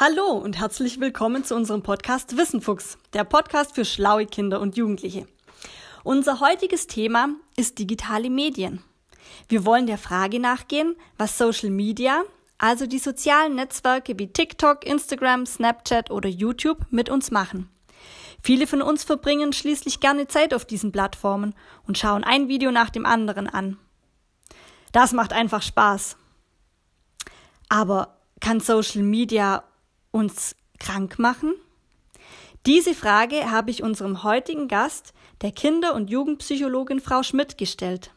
Hallo und herzlich willkommen zu unserem Podcast Wissenfuchs, der Podcast für schlaue Kinder und Jugendliche. Unser heutiges Thema ist digitale Medien. Wir wollen der Frage nachgehen, was Social Media, also die sozialen Netzwerke wie TikTok, Instagram, Snapchat oder YouTube mit uns machen. Viele von uns verbringen schließlich gerne Zeit auf diesen Plattformen und schauen ein Video nach dem anderen an. Das macht einfach Spaß. Aber kann Social Media uns krank machen? Diese Frage habe ich unserem heutigen Gast, der Kinder- und Jugendpsychologin Frau Schmidt, gestellt.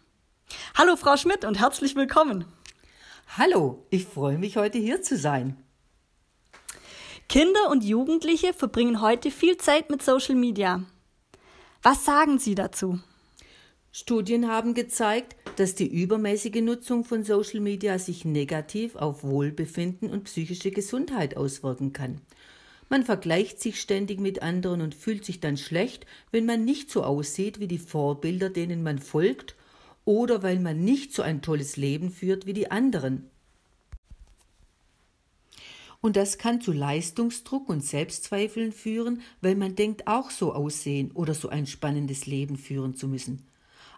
Hallo Frau Schmidt und herzlich willkommen. Hallo, ich freue mich heute hier zu sein. Kinder und Jugendliche verbringen heute viel Zeit mit Social Media. Was sagen Sie dazu? Studien haben gezeigt, dass die übermäßige Nutzung von Social Media sich negativ auf Wohlbefinden und psychische Gesundheit auswirken kann. Man vergleicht sich ständig mit anderen und fühlt sich dann schlecht, wenn man nicht so aussieht wie die Vorbilder, denen man folgt, oder weil man nicht so ein tolles Leben führt wie die anderen. Und das kann zu Leistungsdruck und Selbstzweifeln führen, weil man denkt, auch so aussehen oder so ein spannendes Leben führen zu müssen.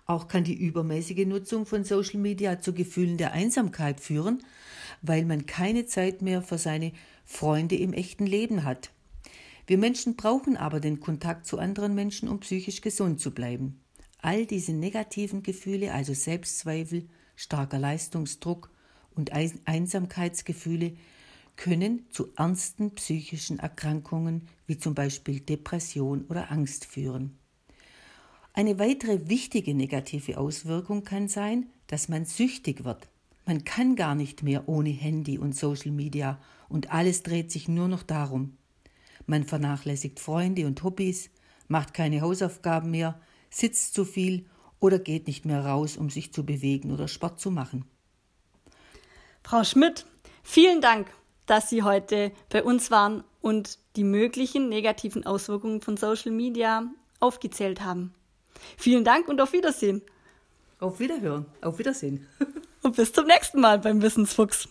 Auch kann die übermäßige Nutzung von Social Media zu Gefühlen der Einsamkeit führen, weil man keine Zeit mehr für seine Freunde im echten Leben hat. Wir Menschen brauchen aber den Kontakt zu anderen Menschen, um psychisch gesund zu bleiben. All diese negativen Gefühle, also Selbstzweifel, starker Leistungsdruck und Einsamkeitsgefühle, können zu ernsten psychischen Erkrankungen wie zum Beispiel Depression oder Angst führen. Eine weitere wichtige negative Auswirkung kann sein, dass man süchtig wird. Man kann gar nicht mehr ohne Handy und Social Media und alles dreht sich nur noch darum. Man vernachlässigt Freunde und Hobbys, macht keine Hausaufgaben mehr, sitzt zu viel oder geht nicht mehr raus, um sich zu bewegen oder Sport zu machen. Frau Schmidt, vielen Dank, dass Sie heute bei uns waren und die möglichen negativen Auswirkungen von Social Media aufgezählt haben. Vielen Dank und auf Wiedersehen. Auf Wiederhören. Auf Wiedersehen. und bis zum nächsten Mal beim Wissensfuchs.